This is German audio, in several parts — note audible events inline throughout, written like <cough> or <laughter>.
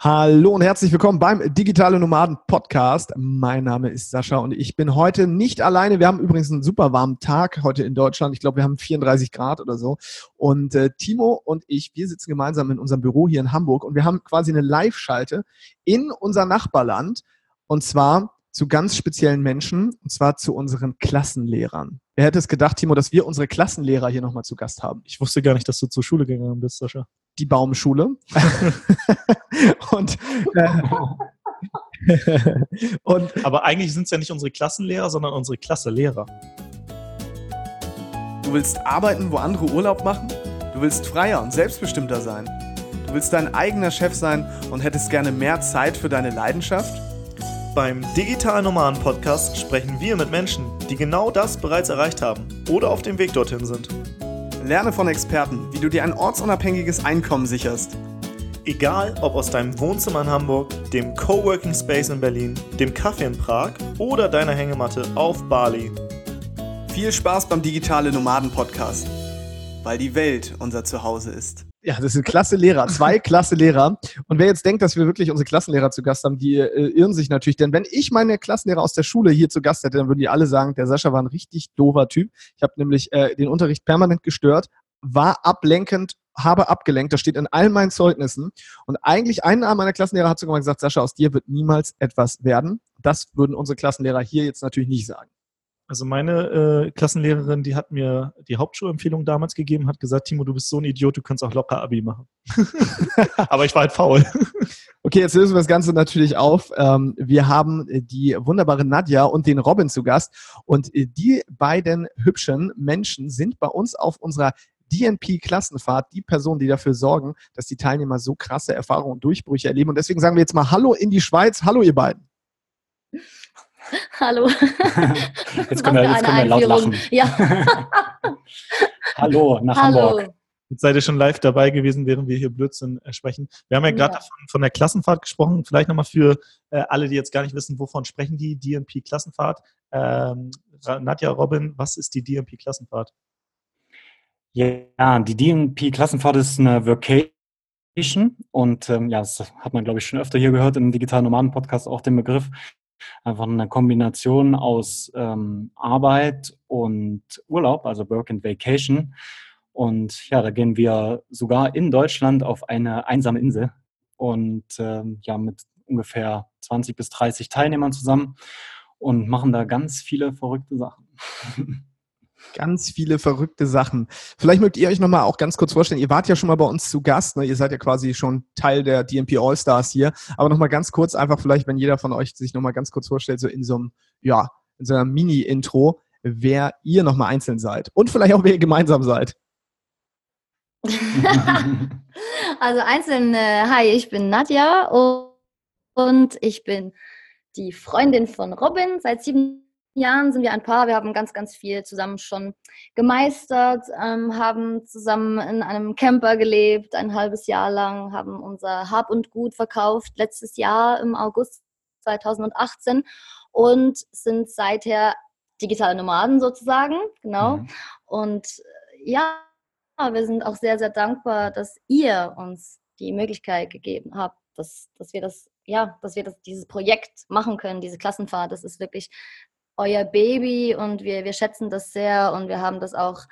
Hallo und herzlich willkommen beim Digitale Nomaden Podcast. Mein Name ist Sascha und ich bin heute nicht alleine. Wir haben übrigens einen super warmen Tag heute in Deutschland. Ich glaube, wir haben 34 Grad oder so. Und äh, Timo und ich, wir sitzen gemeinsam in unserem Büro hier in Hamburg und wir haben quasi eine Live-Schalte in unser Nachbarland und zwar zu ganz speziellen Menschen und zwar zu unseren Klassenlehrern. Wer hätte es gedacht, Timo, dass wir unsere Klassenlehrer hier nochmal zu Gast haben? Ich wusste gar nicht, dass du zur Schule gegangen bist, Sascha die Baumschule. <laughs> und, äh, <laughs> und, Aber eigentlich sind es ja nicht unsere Klassenlehrer, sondern unsere Klasselehrer. Du willst arbeiten, wo andere Urlaub machen? Du willst freier und selbstbestimmter sein? Du willst dein eigener Chef sein und hättest gerne mehr Zeit für deine Leidenschaft? Beim Digital Nomaden Podcast sprechen wir mit Menschen, die genau das bereits erreicht haben oder auf dem Weg dorthin sind. Lerne von Experten, wie du dir ein ortsunabhängiges Einkommen sicherst. Egal ob aus deinem Wohnzimmer in Hamburg, dem Coworking Space in Berlin, dem Kaffee in Prag oder deiner Hängematte auf Bali. Viel Spaß beim Digitale Nomaden Podcast, weil die Welt unser Zuhause ist. Ja, das sind klasse Lehrer, zwei <laughs> klasse Lehrer. Und wer jetzt denkt, dass wir wirklich unsere Klassenlehrer zu Gast haben, die äh, irren sich natürlich. Denn wenn ich meine Klassenlehrer aus der Schule hier zu Gast hätte, dann würden die alle sagen, der Sascha war ein richtig doofer Typ. Ich habe nämlich äh, den Unterricht permanent gestört, war ablenkend, habe abgelenkt. Das steht in all meinen Zeugnissen. Und eigentlich einer meiner Klassenlehrer hat sogar mal gesagt, Sascha, aus dir wird niemals etwas werden. Das würden unsere Klassenlehrer hier jetzt natürlich nicht sagen. Also meine äh, Klassenlehrerin, die hat mir die Hauptschulempfehlung damals gegeben, hat gesagt, Timo, du bist so ein Idiot, du kannst auch locker Abi machen. <laughs> Aber ich war halt faul. Okay, jetzt lösen wir das Ganze natürlich auf. Ähm, wir haben äh, die wunderbare Nadja und den Robin zu Gast. Und äh, die beiden hübschen Menschen sind bei uns auf unserer DNP-Klassenfahrt die Personen, die dafür sorgen, dass die Teilnehmer so krasse Erfahrungen und Durchbrüche erleben. Und deswegen sagen wir jetzt mal Hallo in die Schweiz. Hallo, ihr beiden. <laughs> Hallo. <laughs> Jetzt können wir, jetzt können wir laut lachen. Ja. <laughs> Hallo nach Hallo. Hamburg. Jetzt seid ihr schon live dabei gewesen, während wir hier Blödsinn äh, sprechen. Wir haben ja gerade ja. von, von, der Klassenfahrt gesprochen. Vielleicht nochmal für äh, alle, die jetzt gar nicht wissen, wovon sprechen die DNP-Klassenfahrt. Ähm, Nadja, Robin, was ist die DNP-Klassenfahrt? Ja, die DNP-Klassenfahrt ist eine Vacation und ähm, ja, das hat man, glaube ich, schon öfter hier gehört im Digitalen Nomaden-Podcast auch den Begriff einfach eine Kombination aus ähm, Arbeit und Urlaub, also Work and Vacation. Und ja, da gehen wir sogar in Deutschland auf eine einsame Insel und ähm, ja, mit ungefähr 20 bis 30 Teilnehmern zusammen und machen da ganz viele verrückte Sachen. <laughs> Ganz viele verrückte Sachen. Vielleicht mögt ihr euch nochmal auch ganz kurz vorstellen, ihr wart ja schon mal bei uns zu Gast, ne? ihr seid ja quasi schon Teil der DMP All-Stars hier, aber nochmal ganz kurz, einfach vielleicht, wenn jeder von euch sich nochmal ganz kurz vorstellt, so in so einem, ja, in so einer Mini-Intro, wer ihr nochmal einzeln seid und vielleicht auch, wer ihr gemeinsam seid. <laughs> also einzeln, äh, hi, ich bin Nadja und ich bin die Freundin von Robin seit sieben Jahren sind wir ein Paar. Wir haben ganz, ganz viel zusammen schon gemeistert, ähm, haben zusammen in einem Camper gelebt, ein halbes Jahr lang, haben unser Hab und Gut verkauft, letztes Jahr im August 2018 und sind seither digitale Nomaden sozusagen, genau. Mhm. Und äh, ja, wir sind auch sehr, sehr dankbar, dass ihr uns die Möglichkeit gegeben habt, dass, dass wir das ja, dass wir das, dieses Projekt machen können, diese Klassenfahrt. Das ist wirklich euer Baby und wir, wir schätzen das sehr und wir haben das auch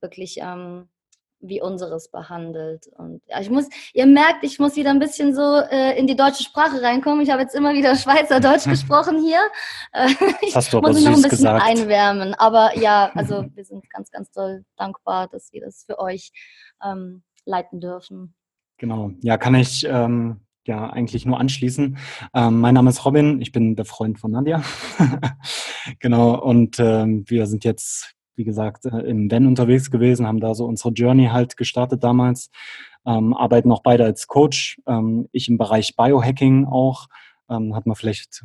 wirklich ähm, wie unseres behandelt. Und ja, ich muss, ihr merkt, ich muss wieder ein bisschen so äh, in die deutsche Sprache reinkommen. Ich habe jetzt immer wieder <laughs> Schweizerdeutsch gesprochen hier. Äh, <laughs> ich hast du aber muss mich noch ein bisschen gesagt. einwärmen. Aber ja, also wir sind ganz, ganz doll dankbar, dass wir das für euch ähm, leiten dürfen. Genau, ja, kann ich ähm, ja eigentlich nur anschließen. Ähm, mein Name ist Robin, ich bin der Freund von Nadia. <laughs> genau, und ähm, wir sind jetzt, wie gesagt, äh, im Van unterwegs gewesen, haben da so unsere Journey halt gestartet damals, ähm, arbeiten auch beide als Coach. Ähm, ich im Bereich Biohacking auch, ähm, hat man vielleicht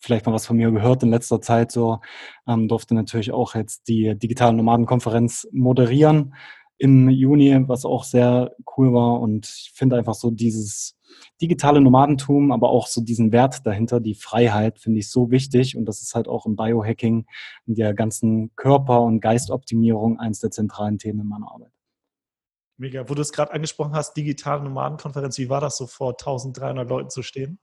vielleicht mal was von mir gehört in letzter Zeit so, ähm, durfte natürlich auch jetzt die digitale Nomadenkonferenz moderieren im Juni, was auch sehr cool war und ich finde einfach so dieses digitale Nomadentum, aber auch so diesen Wert dahinter, die Freiheit, finde ich so wichtig. Und das ist halt auch im Biohacking, in der ganzen Körper- und Geistoptimierung eines der zentralen Themen in meiner Arbeit. Mega. Wo du es gerade angesprochen hast, digitale Nomadenkonferenz, wie war das so vor 1300 Leuten zu stehen?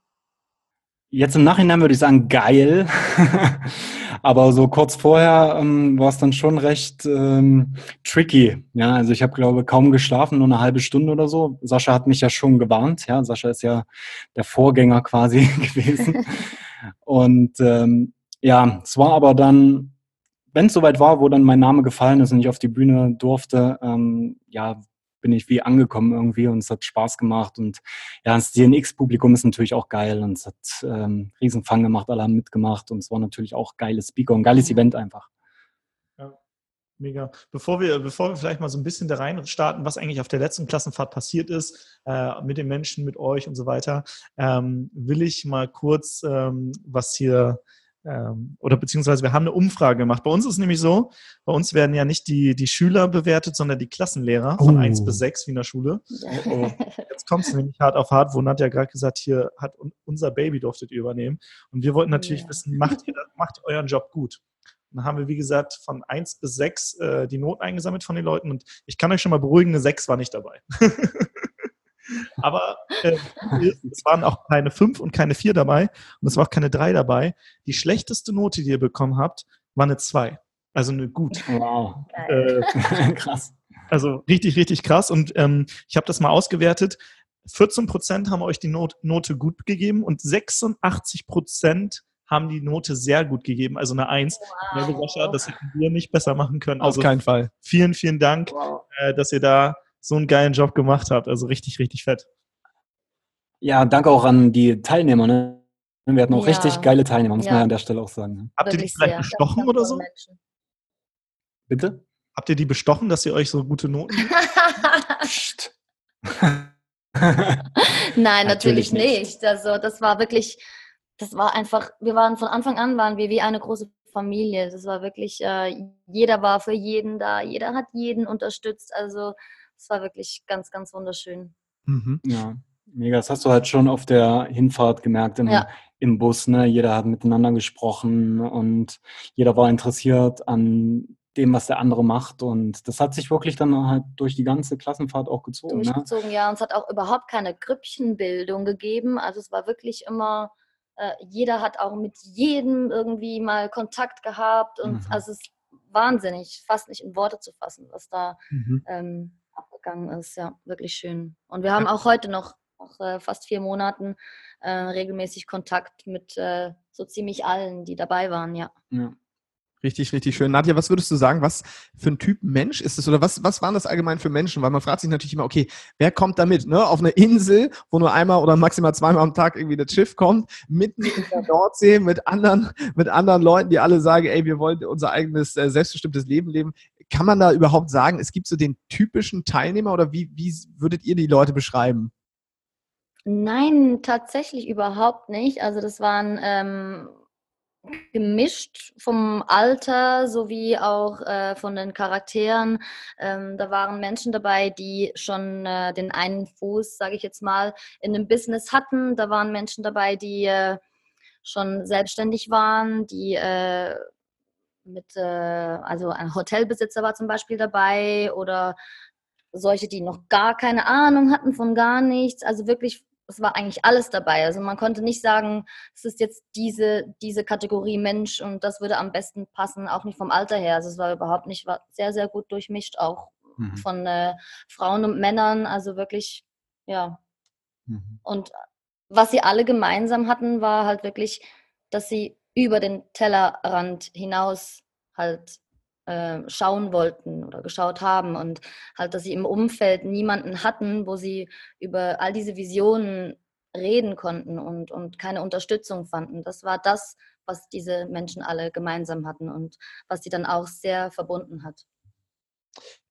Jetzt im Nachhinein würde ich sagen, geil. <laughs> Aber so kurz vorher ähm, war es dann schon recht ähm, tricky. Ja, also ich habe, glaube kaum geschlafen, nur eine halbe Stunde oder so. Sascha hat mich ja schon gewarnt. Ja, Sascha ist ja der Vorgänger <laughs> quasi gewesen. Und ähm, ja, es war aber dann, wenn es soweit war, wo dann mein Name gefallen ist und ich auf die Bühne durfte, ähm, ja, bin ich wie angekommen irgendwie und es hat Spaß gemacht. Und ja, das DNX-Publikum ist natürlich auch geil und es hat ähm, Riesenfang gemacht, alle haben mitgemacht und es war natürlich auch geiles Speaker, ein geiles Event einfach. Ja, mega. Bevor wir, bevor wir vielleicht mal so ein bisschen da rein starten, was eigentlich auf der letzten Klassenfahrt passiert ist, äh, mit den Menschen, mit euch und so weiter, ähm, will ich mal kurz ähm, was hier oder beziehungsweise wir haben eine Umfrage gemacht. Bei uns ist es nämlich so, bei uns werden ja nicht die, die Schüler bewertet, sondern die Klassenlehrer von oh. 1 bis 6 wie in der Schule. Oh, oh. Jetzt kommt es nämlich hart auf hart, wo Nadja gerade gesagt, hier hat unser Baby durftet ihr übernehmen. Und wir wollten natürlich ja. wissen, macht ihr, macht ihr euren Job gut? Und dann haben wir, wie gesagt, von 1 bis 6 äh, die Noten eingesammelt von den Leuten. Und ich kann euch schon mal beruhigen, eine 6 war nicht dabei. <laughs> Aber äh, es waren auch keine fünf und keine vier dabei und es war auch keine drei dabei. Die schlechteste Note, die ihr bekommen habt, war eine zwei. Also eine gut. Wow. Äh, <laughs> krass. Also richtig, richtig krass. Und ähm, ich habe das mal ausgewertet. 14 Prozent haben euch die Not Note gut gegeben und 86 Prozent haben die Note sehr gut gegeben, also eine Eins. Wow. Sascha, das hätten wir nicht besser machen können. Also Auf keinen Fall. Vielen, vielen Dank, wow. äh, dass ihr da so einen geilen Job gemacht habt. Also richtig, richtig fett. Ja, danke auch an die Teilnehmer. Ne? Wir hatten auch ja. richtig geile Teilnehmer, muss ja. man ja an der Stelle auch sagen. Ne? Habt ihr die vielleicht sehr. bestochen oder so? Bitte? Habt ihr die bestochen, dass ihr euch so gute Noten. <laughs> <laughs> Nein, natürlich, natürlich nicht. nicht. Also das war wirklich, das war einfach, wir waren von Anfang an waren wir wie eine große Familie. Das war wirklich, äh, jeder war für jeden da, jeder hat jeden unterstützt. Also es war wirklich ganz, ganz wunderschön. Mhm. Ja, mega. Das hast du halt schon auf der Hinfahrt gemerkt im, ja. im Bus. Ne? Jeder hat miteinander gesprochen und jeder war interessiert an dem, was der andere macht. Und das hat sich wirklich dann halt durch die ganze Klassenfahrt auch gezogen. Ne? Durchgezogen, ne? ja. Und es hat auch überhaupt keine Grüppchenbildung gegeben. Also es war wirklich immer, äh, jeder hat auch mit jedem irgendwie mal Kontakt gehabt. Und mhm. also es ist wahnsinnig, fast nicht in Worte zu fassen, was da mhm. ähm, abgegangen ist. Ja, wirklich schön. Und wir haben auch heute noch, nach äh, fast vier Monaten, äh, regelmäßig Kontakt mit äh, so ziemlich allen, die dabei waren, ja. ja. Richtig, richtig schön. Nadja, was würdest du sagen, was für ein Typ Mensch ist es oder was, was waren das allgemein für Menschen? Weil man fragt sich natürlich immer, okay, wer kommt da mit? Ne? Auf eine Insel, wo nur einmal oder maximal zweimal am Tag irgendwie das Schiff kommt, mitten in der Nordsee mit anderen, mit anderen Leuten, die alle sagen, ey, wir wollen unser eigenes äh, selbstbestimmtes Leben leben. Kann man da überhaupt sagen, es gibt so den typischen Teilnehmer oder wie, wie würdet ihr die Leute beschreiben? Nein, tatsächlich überhaupt nicht. Also das waren ähm, gemischt vom Alter sowie auch äh, von den Charakteren. Ähm, da waren Menschen dabei, die schon äh, den einen Fuß, sage ich jetzt mal, in dem Business hatten. Da waren Menschen dabei, die äh, schon selbstständig waren, die äh, mit, äh, also ein Hotelbesitzer war zum Beispiel dabei oder solche, die noch gar keine Ahnung hatten von gar nichts. Also wirklich es war eigentlich alles dabei. Also man konnte nicht sagen, es ist jetzt diese, diese Kategorie Mensch und das würde am besten passen, auch nicht vom Alter her. Also es war überhaupt nicht, war sehr, sehr gut durchmischt, auch mhm. von äh, Frauen und Männern. Also wirklich, ja. Mhm. Und was sie alle gemeinsam hatten, war halt wirklich, dass sie über den Tellerrand hinaus halt äh, schauen wollten oder geschaut haben und halt, dass sie im Umfeld niemanden hatten, wo sie über all diese Visionen reden konnten und, und keine Unterstützung fanden. Das war das, was diese Menschen alle gemeinsam hatten und was sie dann auch sehr verbunden hat.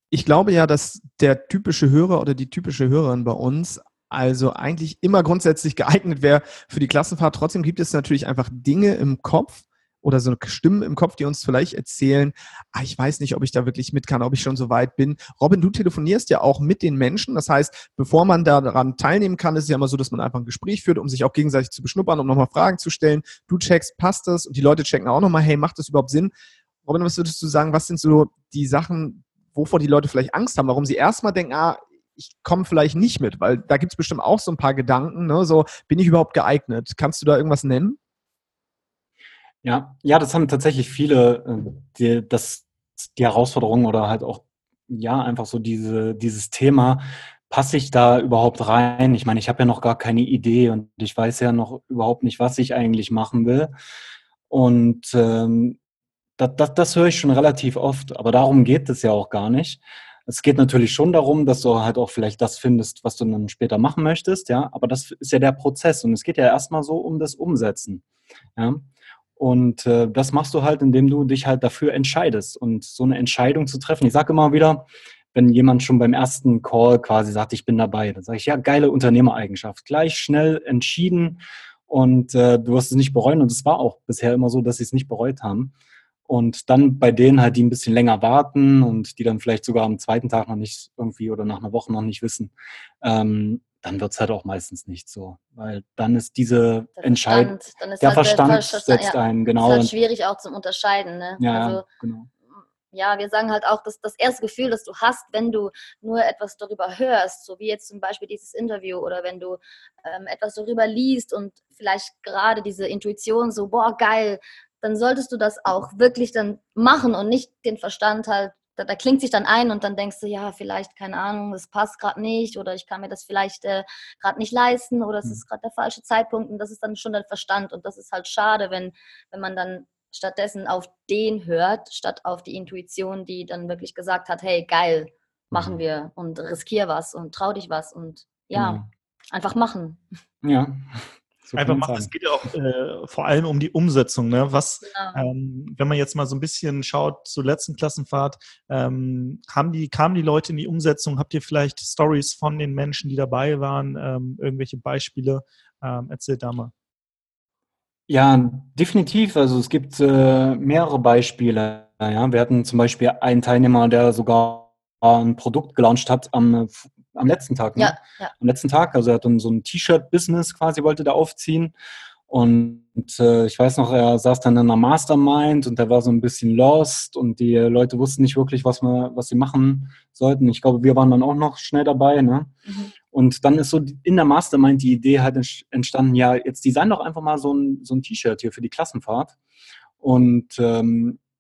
Ich glaube ja, dass der typische Hörer oder die typische Hörerin bei uns also eigentlich immer grundsätzlich <laughs> geeignet wäre für die Klassenfahrt. Trotzdem gibt es natürlich einfach Dinge im Kopf, oder so Stimmen im Kopf, die uns vielleicht erzählen, ah, ich weiß nicht, ob ich da wirklich mit kann, ob ich schon so weit bin. Robin, du telefonierst ja auch mit den Menschen. Das heißt, bevor man daran teilnehmen kann, ist es ja immer so, dass man einfach ein Gespräch führt, um sich auch gegenseitig zu beschnuppern, um nochmal Fragen zu stellen. Du checkst, passt das? Und die Leute checken auch nochmal, hey, macht das überhaupt Sinn? Robin, was würdest du sagen, was sind so die Sachen, wovor die Leute vielleicht Angst haben, warum sie erstmal denken, ah, ich komme vielleicht nicht mit, weil da gibt es bestimmt auch so ein paar Gedanken, ne? so bin ich überhaupt geeignet? Kannst du da irgendwas nennen? Ja, ja, das haben tatsächlich viele, äh, die, das, die Herausforderung oder halt auch, ja, einfach so diese, dieses Thema, passe ich da überhaupt rein? Ich meine, ich habe ja noch gar keine Idee und ich weiß ja noch überhaupt nicht, was ich eigentlich machen will. Und ähm, das, das, das höre ich schon relativ oft, aber darum geht es ja auch gar nicht. Es geht natürlich schon darum, dass du halt auch vielleicht das findest, was du dann später machen möchtest, ja, aber das ist ja der Prozess und es geht ja erstmal so um das Umsetzen, ja. Und äh, das machst du halt, indem du dich halt dafür entscheidest und so eine Entscheidung zu treffen. Ich sage immer wieder, wenn jemand schon beim ersten Call quasi sagt, ich bin dabei, dann sage ich, ja, geile Unternehmereigenschaft. Gleich schnell entschieden und äh, du wirst es nicht bereuen. Und es war auch bisher immer so, dass sie es nicht bereut haben. Und dann bei denen halt, die ein bisschen länger warten und die dann vielleicht sogar am zweiten Tag noch nicht irgendwie oder nach einer Woche noch nicht wissen, ähm, dann wird es halt auch meistens nicht so. Weil dann ist diese Entscheidung, der halt Verstand, der Verstand setzt ja, ein, genau. Ist halt schwierig auch zum Unterscheiden. Ne? Ja, also, genau. Ja, wir sagen halt auch, dass das erste Gefühl, das du hast, wenn du nur etwas darüber hörst, so wie jetzt zum Beispiel dieses Interview oder wenn du ähm, etwas darüber liest und vielleicht gerade diese Intuition so, boah, geil, dann solltest du das auch wirklich dann machen und nicht den Verstand halt, da, da klingt sich dann ein und dann denkst du, ja, vielleicht, keine Ahnung, das passt gerade nicht oder ich kann mir das vielleicht äh, gerade nicht leisten oder es hm. ist gerade der falsche Zeitpunkt und das ist dann schon der Verstand und das ist halt schade, wenn, wenn man dann stattdessen auf den hört, statt auf die Intuition, die dann wirklich gesagt hat, hey, geil, machen mhm. wir und riskier was und trau dich was und ja, ja. einfach machen. Ja, so Einfach machen. Es geht ja auch äh, vor allem um die Umsetzung. Ne? Was, genau. ähm, wenn man jetzt mal so ein bisschen schaut zur letzten Klassenfahrt, ähm, haben die, kamen die Leute in die Umsetzung? Habt ihr vielleicht Stories von den Menschen, die dabei waren? Ähm, irgendwelche Beispiele? Ähm, erzählt da mal. Ja, definitiv. Also es gibt äh, mehrere Beispiele. Ja, wir hatten zum Beispiel einen Teilnehmer, der sogar ein Produkt gelauncht hat am am letzten Tag, ne? Ja, ja. Am letzten Tag, also er hat dann so ein T-Shirt-Business quasi, wollte da aufziehen. Und äh, ich weiß noch, er saß dann in einer Mastermind und er war so ein bisschen lost und die Leute wussten nicht wirklich, was, wir, was sie machen sollten. Ich glaube, wir waren dann auch noch schnell dabei. Ne? Mhm. Und dann ist so in der Mastermind die Idee halt entstanden, ja, jetzt design doch einfach mal so ein, so ein T-Shirt hier für die Klassenfahrt. Und ähm,